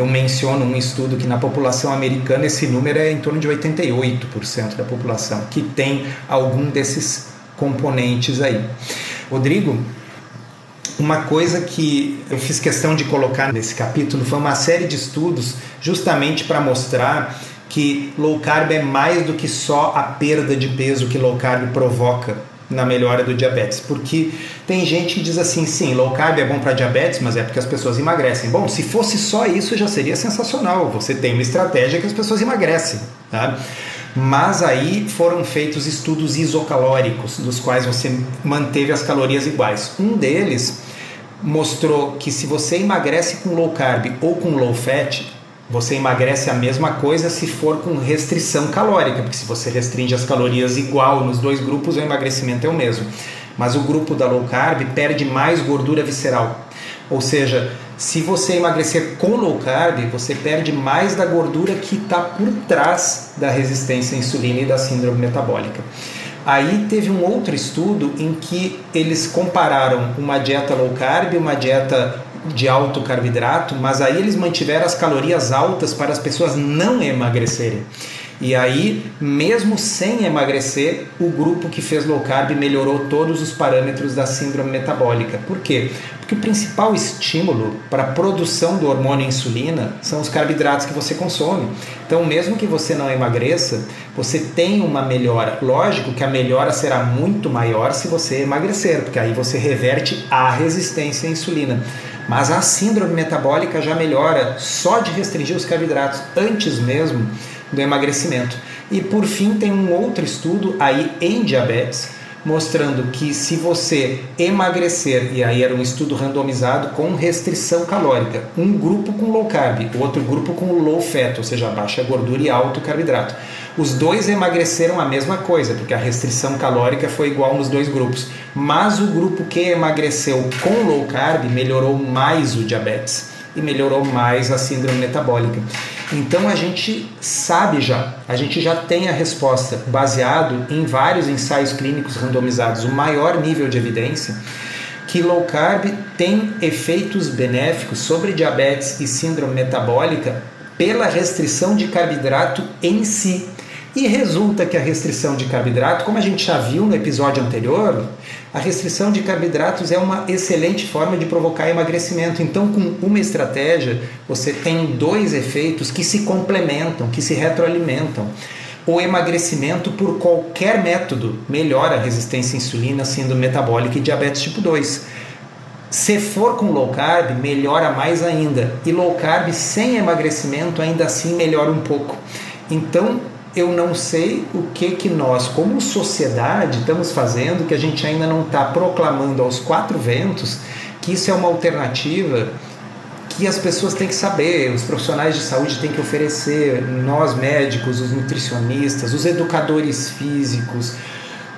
Eu menciono um estudo que na população americana esse número é em torno de 88% da população que tem algum desses componentes aí. Rodrigo, uma coisa que eu fiz questão de colocar nesse capítulo foi uma série de estudos justamente para mostrar que low carb é mais do que só a perda de peso que low carb provoca na melhora do diabetes. Porque tem gente que diz assim: sim, low carb é bom para diabetes, mas é porque as pessoas emagrecem. Bom, se fosse só isso já seria sensacional. Você tem uma estratégia que as pessoas emagrecem. Tá? Mas aí foram feitos estudos isocalóricos, dos quais você manteve as calorias iguais. Um deles mostrou que se você emagrece com low carb ou com low fat, você emagrece a mesma coisa se for com restrição calórica, porque se você restringe as calorias igual nos dois grupos, o emagrecimento é o mesmo. Mas o grupo da low carb perde mais gordura visceral. Ou seja, se você emagrecer com low carb, você perde mais da gordura que está por trás da resistência à insulina e da síndrome metabólica. Aí teve um outro estudo em que eles compararam uma dieta low carb, uma dieta de alto carboidrato, mas aí eles mantiveram as calorias altas para as pessoas não emagrecerem. E aí, mesmo sem emagrecer, o grupo que fez low carb melhorou todos os parâmetros da síndrome metabólica. Por quê? Porque o principal estímulo para a produção do hormônio insulina são os carboidratos que você consome. Então, mesmo que você não emagreça, você tem uma melhora. Lógico que a melhora será muito maior se você emagrecer, porque aí você reverte a resistência à insulina. Mas a síndrome metabólica já melhora só de restringir os carboidratos antes mesmo do emagrecimento. E por fim, tem um outro estudo aí em diabetes mostrando que se você emagrecer, e aí era um estudo randomizado com restrição calórica, um grupo com low carb, outro grupo com low fat, ou seja, baixa gordura e alto carboidrato. Os dois emagreceram a mesma coisa, porque a restrição calórica foi igual nos dois grupos. Mas o grupo que emagreceu com low carb melhorou mais o diabetes e melhorou mais a síndrome metabólica. Então a gente sabe já, a gente já tem a resposta baseado em vários ensaios clínicos randomizados, o maior nível de evidência que low carb tem efeitos benéficos sobre diabetes e síndrome metabólica pela restrição de carboidrato em si. E resulta que a restrição de carboidrato, como a gente já viu no episódio anterior, a restrição de carboidratos é uma excelente forma de provocar emagrecimento. Então, com uma estratégia, você tem dois efeitos que se complementam, que se retroalimentam. O emagrecimento por qualquer método melhora a resistência à insulina, sendo metabólica e diabetes tipo 2. Se for com low carb, melhora mais ainda. E low carb sem emagrecimento ainda assim melhora um pouco. Então, eu não sei o que que nós, como sociedade, estamos fazendo que a gente ainda não está proclamando aos quatro ventos que isso é uma alternativa que as pessoas têm que saber, os profissionais de saúde têm que oferecer, nós médicos, os nutricionistas, os educadores físicos,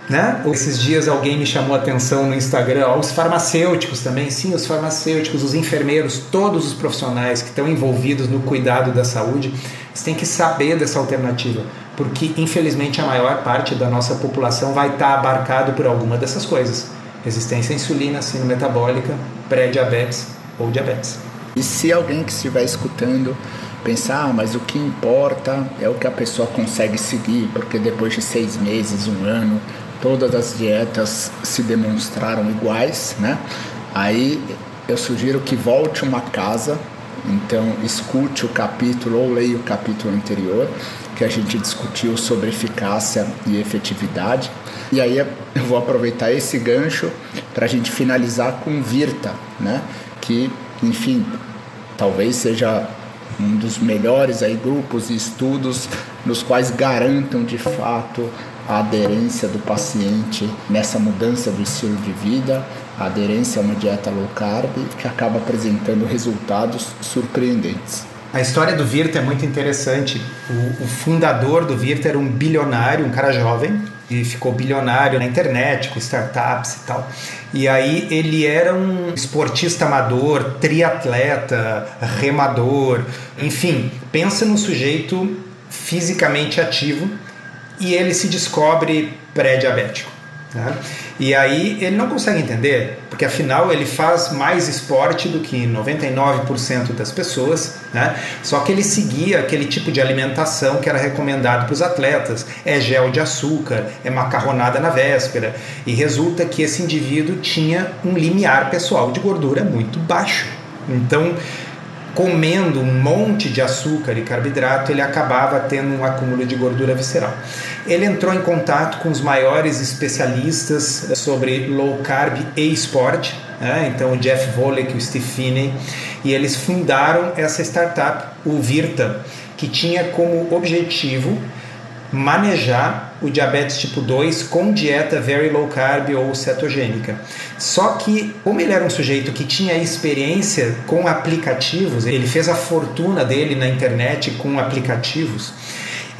né? Esses dias alguém me chamou a atenção no Instagram, os farmacêuticos também, sim, os farmacêuticos, os enfermeiros, todos os profissionais que estão envolvidos no cuidado da saúde, eles têm que saber dessa alternativa porque infelizmente a maior parte da nossa população vai estar abarcado por alguma dessas coisas: resistência à insulina, síndrome metabólica, pré-diabetes ou diabetes. E se alguém que estiver escutando pensar, ah, mas o que importa é o que a pessoa consegue seguir, porque depois de seis meses, um ano, todas as dietas se demonstraram iguais, né? Aí eu sugiro que volte uma casa, então escute o capítulo ou leia o capítulo anterior que a gente discutiu sobre eficácia e efetividade. E aí eu vou aproveitar esse gancho para a gente finalizar com Virta, né? que, enfim, talvez seja um dos melhores aí grupos e estudos nos quais garantam de fato a aderência do paciente nessa mudança do estilo de vida, a aderência a uma dieta low carb que acaba apresentando resultados surpreendentes. A história do Virta é muito interessante. O, o, fundador do Virta era um bilionário, um cara jovem, e ficou bilionário na internet com startups e tal. E aí ele era um esportista amador, triatleta, remador, enfim, pensa num sujeito fisicamente ativo e ele se descobre pré-diabético. Né? E aí ele não consegue entender, porque afinal ele faz mais esporte do que 99% das pessoas, né? só que ele seguia aquele tipo de alimentação que era recomendado para os atletas: é gel de açúcar, é macarronada na véspera, e resulta que esse indivíduo tinha um limiar pessoal de gordura muito baixo. Então, comendo um monte de açúcar e carboidrato, ele acabava tendo um acúmulo de gordura visceral. Ele entrou em contato com os maiores especialistas sobre low carb e esporte, né? então o Jeff Volek e o Steve Finney, e eles fundaram essa startup, o Virta, que tinha como objetivo manejar o diabetes tipo 2 com dieta very low carb ou cetogênica. Só que, como ele era um sujeito que tinha experiência com aplicativos, ele fez a fortuna dele na internet com aplicativos,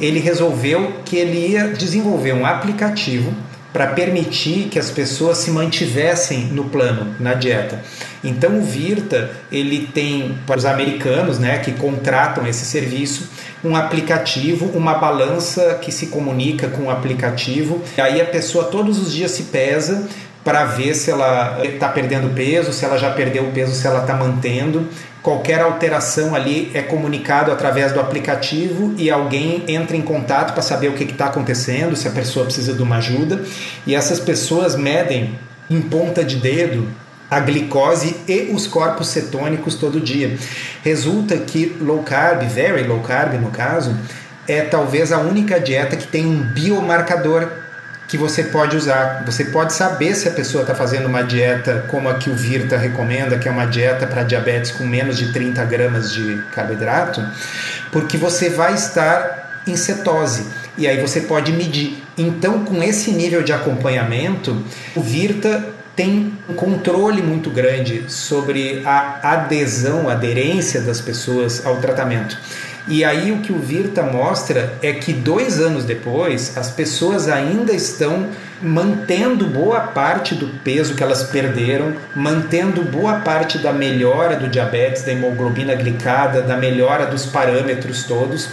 ele resolveu que ele ia desenvolver um aplicativo para permitir que as pessoas se mantivessem no plano, na dieta. Então o Virta, ele tem para os americanos, né, que contratam esse serviço, um aplicativo, uma balança que se comunica com o aplicativo. Aí a pessoa todos os dias se pesa para ver se ela está perdendo peso, se ela já perdeu o peso, se ela está mantendo. Qualquer alteração ali é comunicado através do aplicativo e alguém entra em contato para saber o que está acontecendo, se a pessoa precisa de uma ajuda. E essas pessoas medem em ponta de dedo a glicose e os corpos cetônicos todo dia. Resulta que low carb, very low carb no caso, é talvez a única dieta que tem um biomarcador que você pode usar. Você pode saber se a pessoa está fazendo uma dieta como a que o Virta recomenda, que é uma dieta para diabetes com menos de 30 gramas de carboidrato, porque você vai estar em cetose e aí você pode medir. Então, com esse nível de acompanhamento, o Virta tem um controle muito grande sobre a adesão, a aderência das pessoas ao tratamento. E aí o que o Virta mostra é que dois anos depois as pessoas ainda estão mantendo boa parte do peso que elas perderam, mantendo boa parte da melhora do diabetes, da hemoglobina glicada, da melhora dos parâmetros todos.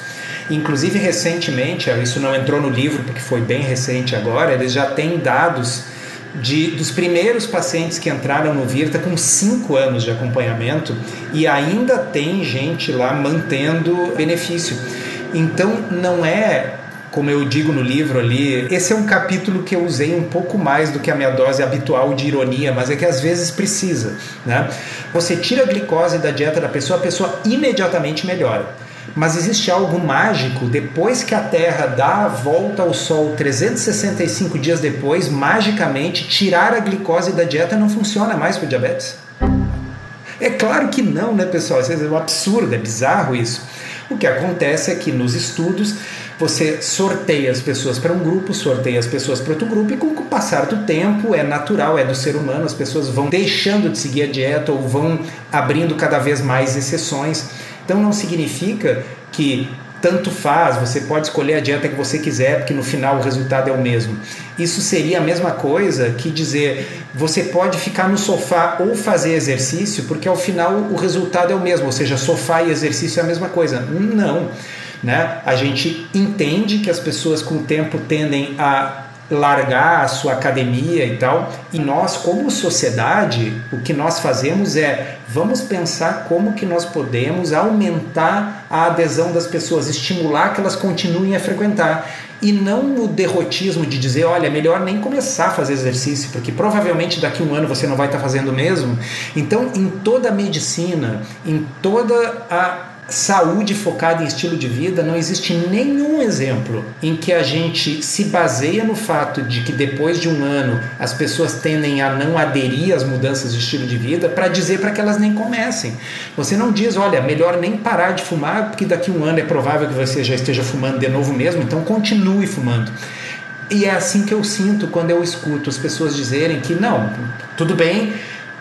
Inclusive recentemente, isso não entrou no livro porque foi bem recente agora, eles já têm dados de, dos primeiros pacientes que entraram no Virta com 5 anos de acompanhamento e ainda tem gente lá mantendo benefício. Então não é como eu digo no livro ali, esse é um capítulo que eu usei um pouco mais do que a minha dose habitual de ironia, mas é que às vezes precisa, né? Você tira a glicose da dieta da pessoa, a pessoa imediatamente melhora. Mas existe algo mágico depois que a Terra dá a volta ao Sol 365 dias depois, magicamente tirar a glicose da dieta não funciona mais para o diabetes? É claro que não, né, pessoal? Isso é um absurdo, é bizarro isso. O que acontece é que nos estudos você sorteia as pessoas para um grupo, sorteia as pessoas para outro grupo, e com o passar do tempo, é natural, é do ser humano, as pessoas vão deixando de seguir a dieta ou vão abrindo cada vez mais exceções. Então não significa que tanto faz, você pode escolher a dieta que você quiser, porque no final o resultado é o mesmo. Isso seria a mesma coisa que dizer você pode ficar no sofá ou fazer exercício, porque ao final o resultado é o mesmo, ou seja, sofá e exercício é a mesma coisa. Não. Né? A gente entende que as pessoas com o tempo tendem a largar a sua academia e tal. E nós, como sociedade, o que nós fazemos é vamos pensar como que nós podemos aumentar a adesão das pessoas, estimular que elas continuem a frequentar. E não o derrotismo de dizer, olha, é melhor nem começar a fazer exercício, porque provavelmente daqui a um ano você não vai estar fazendo mesmo. Então, em toda a medicina, em toda a saúde focada em estilo de vida, não existe nenhum exemplo em que a gente se baseia no fato de que depois de um ano as pessoas tendem a não aderir às mudanças de estilo de vida para dizer para que elas nem comecem. Você não diz, olha, melhor nem parar de fumar, porque daqui um ano é provável que você já esteja fumando de novo mesmo, então continue fumando. E é assim que eu sinto quando eu escuto as pessoas dizerem que não, tudo bem,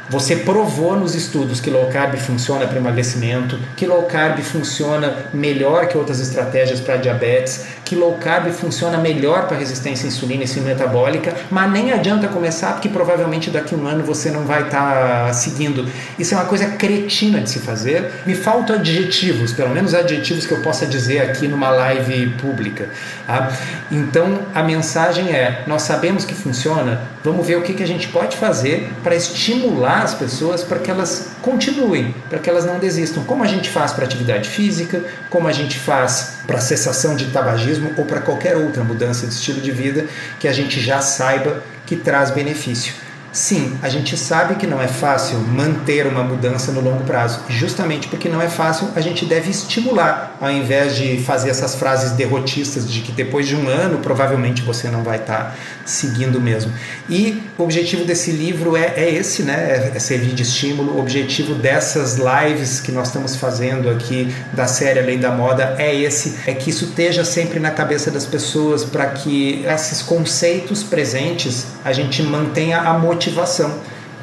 Você provou nos estudos que low carb funciona para emagrecimento, que low carb funciona melhor que outras estratégias para diabetes, que low carb funciona melhor para resistência à insulina e insulina metabólica, mas nem adianta começar porque provavelmente daqui a um ano você não vai estar tá seguindo. Isso é uma coisa cretina de se fazer. Me faltam adjetivos, pelo menos adjetivos que eu possa dizer aqui numa live pública. Tá? Então a mensagem é: nós sabemos que funciona, vamos ver o que, que a gente pode fazer para estimular as pessoas para que elas continuem, para que elas não desistam. Como a gente faz para atividade física, como a gente faz para cessação de tabagismo ou para qualquer outra mudança de estilo de vida que a gente já saiba que traz benefício. Sim, a gente sabe que não é fácil manter uma mudança no longo prazo. Justamente porque não é fácil, a gente deve estimular, ao invés de fazer essas frases derrotistas de que depois de um ano provavelmente você não vai estar tá seguindo mesmo. E o objetivo desse livro é, é esse, né? É servir de estímulo. O objetivo dessas lives que nós estamos fazendo aqui da série Além da Moda é esse, é que isso esteja sempre na cabeça das pessoas para que esses conceitos presentes a gente mantenha a motivação motivação.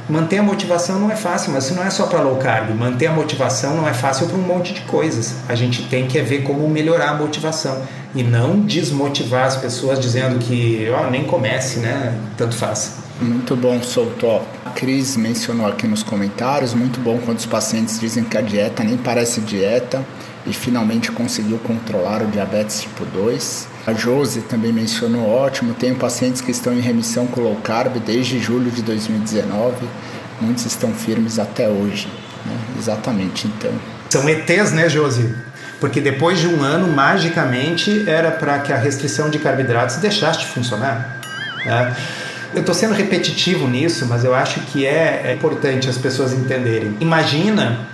Manter a motivação não é fácil, mas não é só para low carb. Manter a motivação não é fácil para um monte de coisas. A gente tem que ver como melhorar a motivação e não desmotivar as pessoas dizendo que oh, nem comece, né? Tanto faz. Muito bom, Souto. A Cris mencionou aqui nos comentários, muito bom quando os pacientes dizem que a dieta nem parece dieta e finalmente conseguiu controlar o diabetes tipo 2. A Josi também mencionou ótimo, tenho pacientes que estão em remissão com low carb desde julho de 2019, muitos estão firmes até hoje. Né? Exatamente, então. São ETs, né, Josi? Porque depois de um ano, magicamente, era para que a restrição de carboidratos deixasse de funcionar. Né? Eu estou sendo repetitivo nisso, mas eu acho que é, é importante as pessoas entenderem. Imagina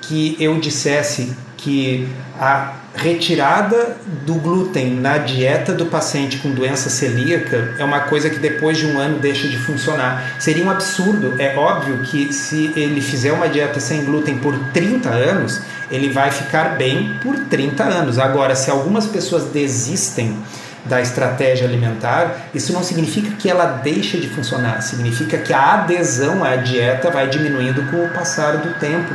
que eu dissesse que a retirada do glúten na dieta do paciente com doença celíaca é uma coisa que depois de um ano deixa de funcionar. Seria um absurdo. É óbvio que se ele fizer uma dieta sem glúten por 30 anos, ele vai ficar bem por 30 anos. Agora, se algumas pessoas desistem da estratégia alimentar, isso não significa que ela deixa de funcionar, significa que a adesão à dieta vai diminuindo com o passar do tempo.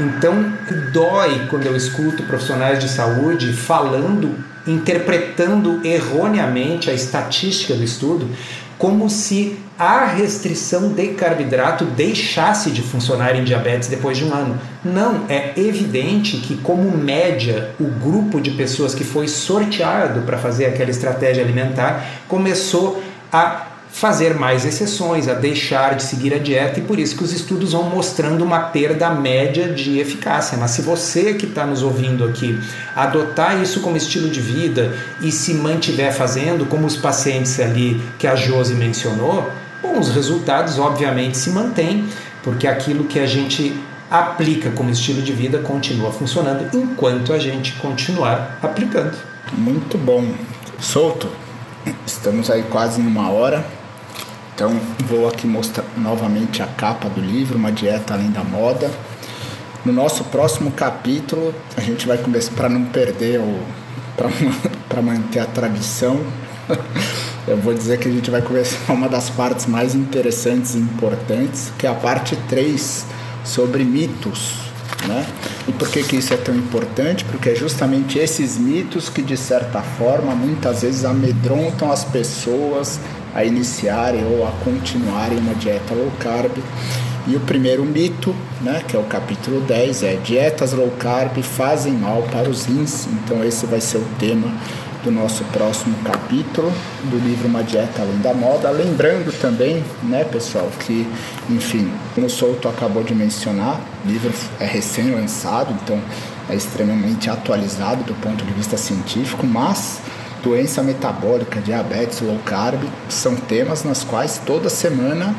Então, dói quando eu escuto profissionais de saúde falando, interpretando erroneamente a estatística do estudo, como se a restrição de carboidrato deixasse de funcionar em diabetes depois de um ano. Não, é evidente que, como média, o grupo de pessoas que foi sorteado para fazer aquela estratégia alimentar começou a fazer mais exceções, a deixar de seguir a dieta e por isso que os estudos vão mostrando uma perda média de eficácia. Mas se você que está nos ouvindo aqui adotar isso como estilo de vida e se mantiver fazendo, como os pacientes ali que a Josi mencionou, bom, os resultados obviamente se mantêm, porque aquilo que a gente aplica como estilo de vida continua funcionando enquanto a gente continuar aplicando. Muito bom. Solto. Estamos aí quase numa hora. Então vou aqui mostrar novamente a capa do livro, Uma Dieta Além da Moda. No nosso próximo capítulo, a gente vai começar para não perder o para <laughs> manter a tradição. <laughs> Eu vou dizer que a gente vai começar uma das partes mais interessantes e importantes, que é a parte 3 sobre mitos, né? E por que, que isso é tão importante? Porque é justamente esses mitos que, de certa forma, muitas vezes amedrontam as pessoas a iniciarem ou a continuarem uma dieta low carb. E o primeiro mito, né, que é o capítulo 10, é dietas low carb fazem mal para os rins. Então esse vai ser o tema do nosso próximo capítulo do livro Uma Dieta Além da Moda. Lembrando também, né, pessoal, que, enfim, como o Souto acabou de mencionar, o livro é recém-lançado, então é extremamente atualizado do ponto de vista científico, mas doença metabólica, diabetes, low carb, são temas nas quais toda semana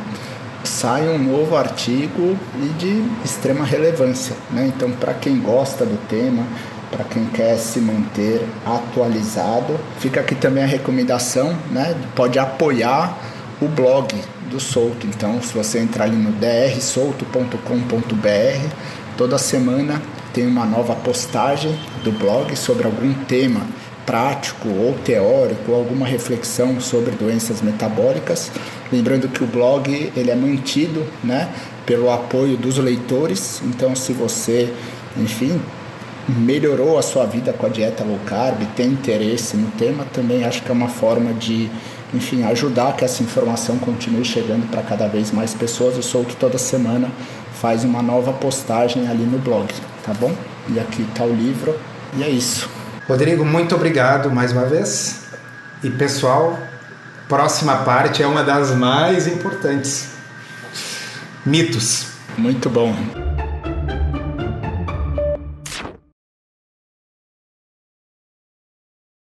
sai um novo artigo e de extrema relevância. Né? Então, para quem gosta do tema, para quem quer se manter atualizado, fica aqui também a recomendação, né? pode apoiar o blog do Solto. Então, se você entrar ali no drsolto.com.br, toda semana tem uma nova postagem do blog sobre algum tema prático ou teórico, alguma reflexão sobre doenças metabólicas. Lembrando que o blog ele é mantido, né, pelo apoio dos leitores. Então, se você, enfim, melhorou a sua vida com a dieta low carb, tem interesse no tema, também acho que é uma forma de, enfim, ajudar que essa informação continue chegando para cada vez mais pessoas. Eu solto toda semana, faz uma nova postagem ali no blog, tá bom? E aqui está o livro, e é isso. Rodrigo, muito obrigado mais uma vez. E pessoal, próxima parte é uma das mais importantes. Mitos. Muito bom.